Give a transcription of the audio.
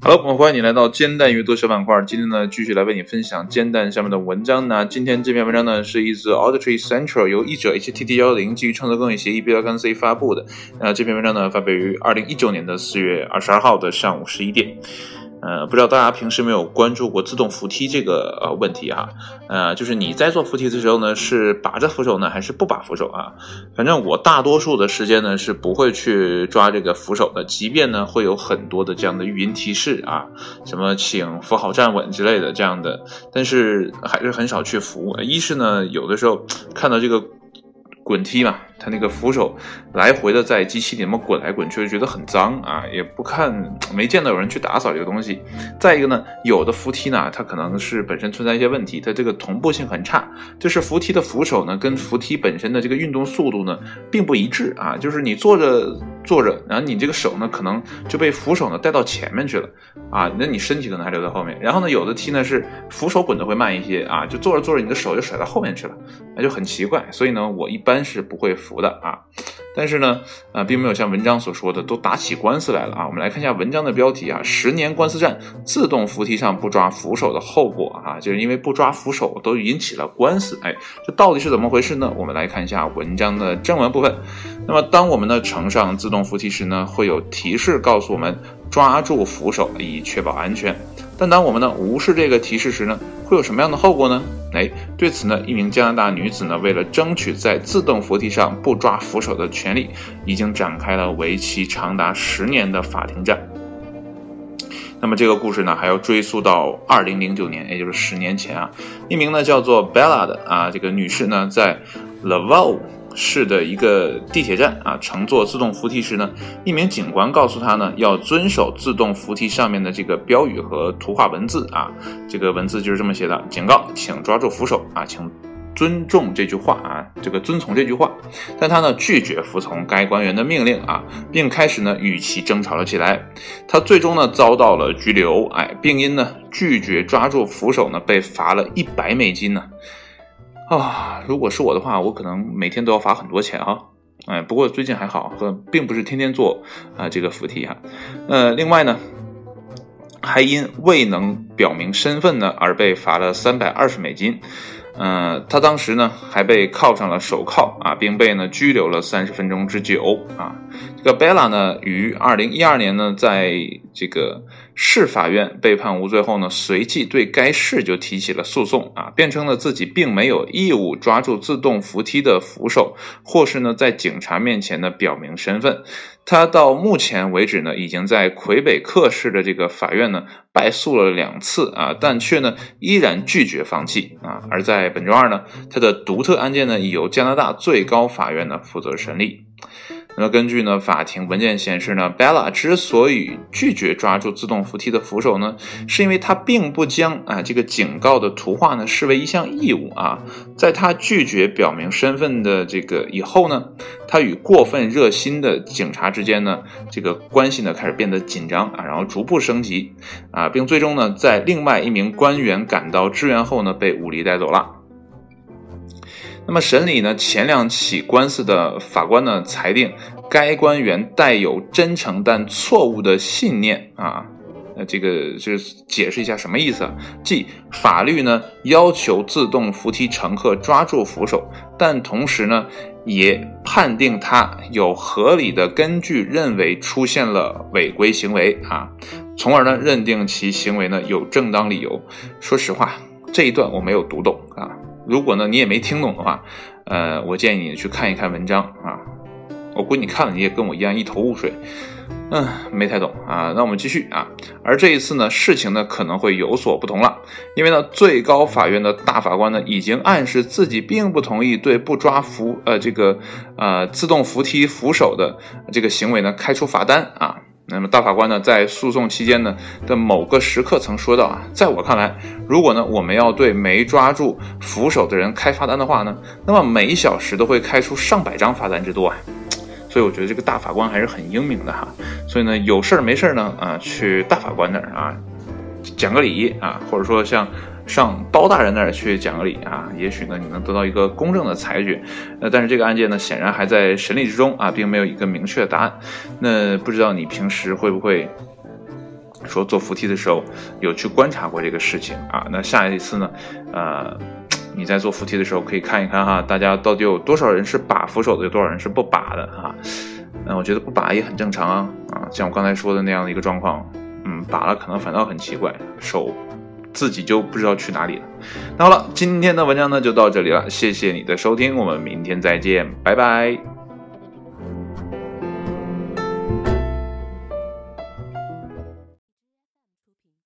Hello，朋友，欢迎你来到煎蛋阅读小板块。今天呢，继续来为你分享煎蛋下面的文章那。今天这篇文章呢，是一则 Auditory Central 由译者 HTT 幺零基于创作公益协议 B 幺杠 C 发布的。那这篇文章呢，发表于二零一九年的四月二十二号的上午十一点。呃，不知道大家平时没有关注过自动扶梯这个呃问题哈？呃，就是你在做扶梯的时候呢，是把着扶手呢，还是不把扶手啊？反正我大多数的时间呢是不会去抓这个扶手的，即便呢会有很多的这样的语音提示啊，什么请扶好站稳之类的这样的，但是还是很少去扶。一是呢，有的时候看到这个。滚梯嘛，它那个扶手来回的在机器里面滚来滚去，觉得很脏啊，也不看，没见到有人去打扫这个东西。再一个呢，有的扶梯呢，它可能是本身存在一些问题，它这个同步性很差，就是扶梯的扶手呢，跟扶梯本身的这个运动速度呢，并不一致啊，就是你坐着。坐着，然后你这个手呢，可能就被扶手呢带到前面去了，啊，那你身体可能还留在后面。然后呢，有的梯呢是扶手滚的会慢一些啊，就坐着坐着，你的手就甩到后面去了，那就很奇怪。所以呢，我一般是不会扶的啊。但是呢，啊，并没有像文章所说的都打起官司来了啊。我们来看一下文章的标题啊，十年官司战，自动扶梯上不抓扶手的后果啊，就是因为不抓扶手都引起了官司。哎，这到底是怎么回事呢？我们来看一下文章的正文部分。那么，当我们呢乘上自动扶梯时呢，会有提示告诉我们抓住扶手以确保安全。但当我们呢无视这个提示时呢，会有什么样的后果呢？哎，对此呢，一名加拿大女子呢，为了争取在自动扶梯上不抓扶手的权利，已经展开了为期长达十年的法庭战。那么这个故事呢，还要追溯到二零零九年，也就是十年前啊，一名呢叫做 Bella 的啊这个女士呢，在 Laval。市的一个地铁站啊，乘坐自动扶梯时呢，一名警官告诉他呢，要遵守自动扶梯上面的这个标语和图画文字啊，这个文字就是这么写的：警告，请抓住扶手啊，请尊重这句话啊，这个遵从这句话。但他呢拒绝服从该官员的命令啊，并开始呢与其争吵了起来。他最终呢遭到了拘留，哎，并因呢拒绝抓住扶手呢被罚了一百美金呢。啊如果是我的话，我可能每天都要罚很多钱啊。哎，不过最近还好，和并不是天天做啊这个扶梯哈。呃，另外呢，还因未能表明身份呢而被罚了三百二十美金。嗯，他当时呢还被铐上了手铐啊，并被呢拘留了三十分钟之久啊。这个 Bella 呢，于二零一二年呢，在这个市法院被判无罪后呢，随即对该市就提起了诉讼啊，辩称呢自己并没有义务抓住自动扶梯的扶手，或是呢在警察面前呢表明身份。他到目前为止呢，已经在魁北克市的这个法院呢败诉了两次啊，但却呢依然拒绝放弃啊。而在本周二呢，他的独特案件呢已由加拿大最高法院呢负责审理。那么根据呢法庭文件显示呢，Bella 之所以拒绝抓住自动扶梯的扶手呢，是因为他并不将啊这个警告的图画呢视为一项义务啊。在他拒绝表明身份的这个以后呢，他与过分热心的警察之间呢这个关系呢开始变得紧张啊，然后逐步升级啊，并最终呢在另外一名官员赶到支援后呢被武力带走了。那么审理呢前两起官司的法官呢裁定，该官员带有真诚但错误的信念啊，呃，这个就是解释一下什么意思啊？即法律呢要求自动扶梯乘客抓住扶手，但同时呢也判定他有合理的根据认为出现了违规行为啊，从而呢认定其行为呢有正当理由。说实话，这一段我没有读懂啊。如果呢你也没听懂的话，呃，我建议你去看一看文章啊。我估计你看了你也跟我一样一头雾水，嗯，没太懂啊。那我们继续啊。而这一次呢，事情呢可能会有所不同了，因为呢最高法院的大法官呢已经暗示自己并不同意对不抓扶呃这个呃自动扶梯扶手的这个行为呢开出罚单啊。那么大法官呢，在诉讼期间呢的某个时刻曾说到啊，在我看来，如果呢我们要对没抓住扶手的人开罚单的话呢，那么每一小时都会开出上百张罚单之多啊。所以我觉得这个大法官还是很英明的哈。所以呢，有事儿没事儿呢啊，去大法官那儿啊讲个理啊，或者说像上刀大人那儿去讲理啊，也许呢你能得到一个公正的裁决。那但是这个案件呢，显然还在审理之中啊，并没有一个明确的答案。那不知道你平时会不会说坐扶梯的时候有去观察过这个事情啊？那下一次呢，呃，你在做扶梯的时候可以看一看哈，大家到底有多少人是把扶手的，有多少人是不把的啊？那我觉得不把也很正常啊啊，像我刚才说的那样的一个状况，嗯，把了可能反倒很奇怪，手自己就不知道去哪里了。那好了，今天的文章呢就到这里了，谢谢你的收听，我们明天再见，拜拜。